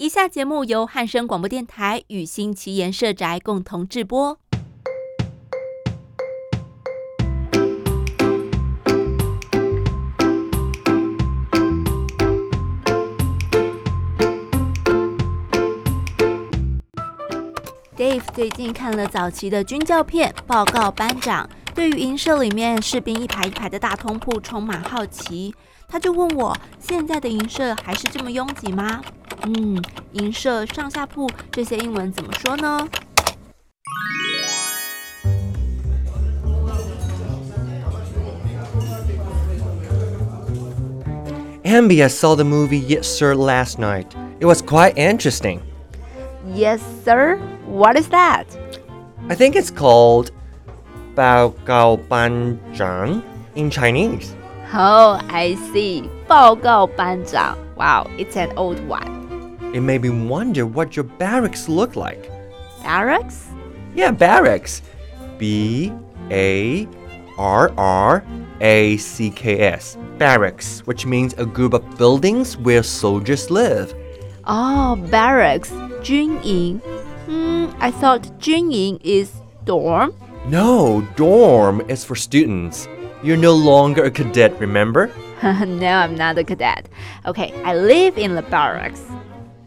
以下节目由汉声广播电台与新奇言社宅共同制播。Dave 最近看了早期的军教片，报告班长对于营舍里面士兵一排一排的大通铺充满好奇，他就问我：现在的营舍还是这么拥挤吗？嗯，营舍、上下铺这些英文怎么说呢？Aenbie, saw the movie Yes Sir last night. It was quite interesting. Yes Sir? What is that? I think it's called Bao Gao Ban Zhang in Chinese. Oh, I see. Bao Gao Ban Zhang. Wow, it's an old one. It made me wonder what your barracks look like. Barracks? Yeah, barracks. B A R R A C K S. Barracks, which means a group of buildings where soldiers live. Oh, barracks. 军营. Hmm, I thought 军营 is dorm. No, dorm is for students. You're no longer a cadet, remember? no, I'm not a cadet. Okay, I live in the barracks.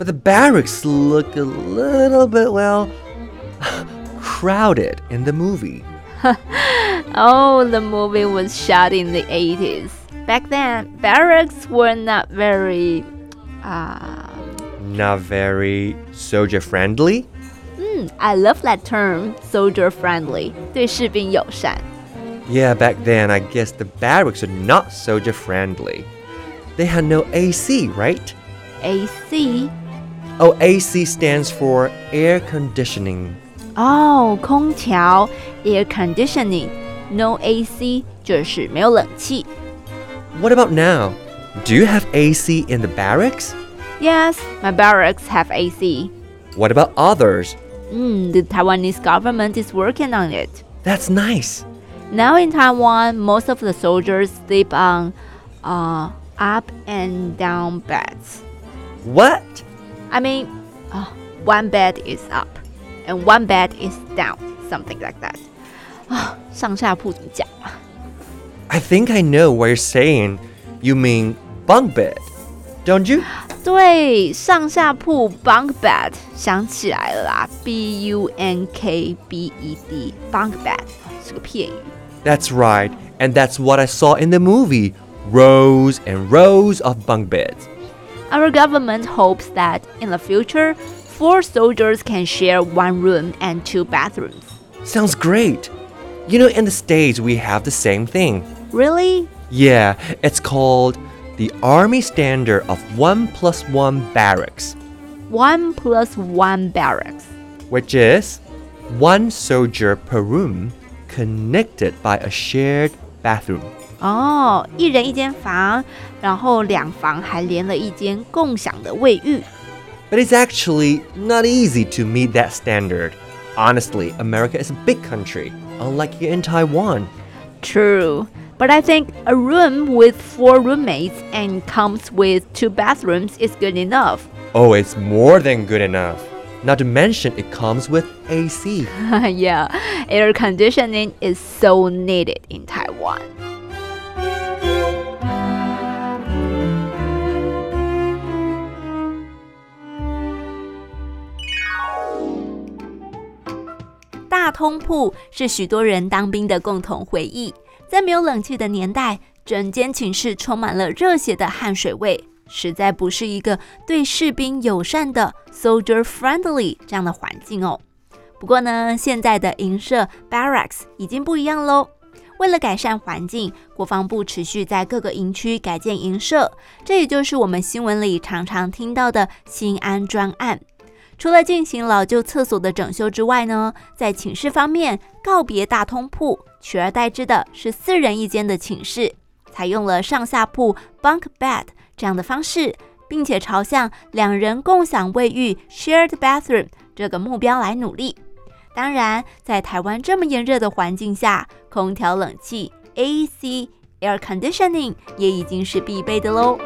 But the barracks look a little bit, well, crowded in the movie. oh, the movie was shot in the 80s. Back then, barracks were not very. Uh, not very soldier friendly? Hmm, I love that term, soldier friendly. 对士兵友善. Yeah, back then, I guess the barracks are not soldier friendly. They had no AC, right? AC? Oh, AC stands for air conditioning. Oh, 空调 air conditioning. No AC 就是没有冷气. What about now? Do you have AC in the barracks? Yes, my barracks have AC. What about others? Mm, the Taiwanese government is working on it. That's nice. Now in Taiwan, most of the soldiers sleep on uh, up and down beds. What? I mean, uh, one bed is up and one bed is down, something like that. I think I know what you're saying. You mean bunk bed, don't you? 对，上下铺 bunk bed 想起来了啦，B U N K B E D bunk bed 是个片语。that's right, and that's what I saw in the movie rows and rows of bunk beds. Our government hopes that in the future, four soldiers can share one room and two bathrooms. Sounds great. You know, in the States, we have the same thing. Really? Yeah, it's called the Army Standard of 1 plus 1 barracks. 1 plus 1 barracks. Which is one soldier per room connected by a shared bathroom. 哦，一人一间房，然后两房还连了一间共享的卫浴。But it's actually not easy to meet that standard. Honestly, America is a big country, unlike here in Taiwan. True. But I think a room with four roommates and comes with two bathrooms is good enough. Oh, it's more than good enough. Not to mention, it comes with AC. yeah, air conditioning is so needed in Taiwan. “ 通铺”是许多人当兵的共同回忆。在没有冷气的年代，整间寝室充满了热血的汗水味。实在不是一个对士兵友善的 soldier friendly 这样的环境哦。不过呢，现在的营舍 barracks 已经不一样喽。为了改善环境，国防部持续在各个营区改建营舍，这也就是我们新闻里常常听到的新安专案。除了进行老旧厕所的整修之外呢，在寝室方面告别大通铺，取而代之的是四人一间的寝室，采用了上下铺 bunk bed。这样的方式，并且朝向两人共享卫浴 （shared bathroom） 这个目标来努力。当然，在台湾这么炎热的环境下，空调、冷气 （AC, air conditioning） 也已经是必备的喽。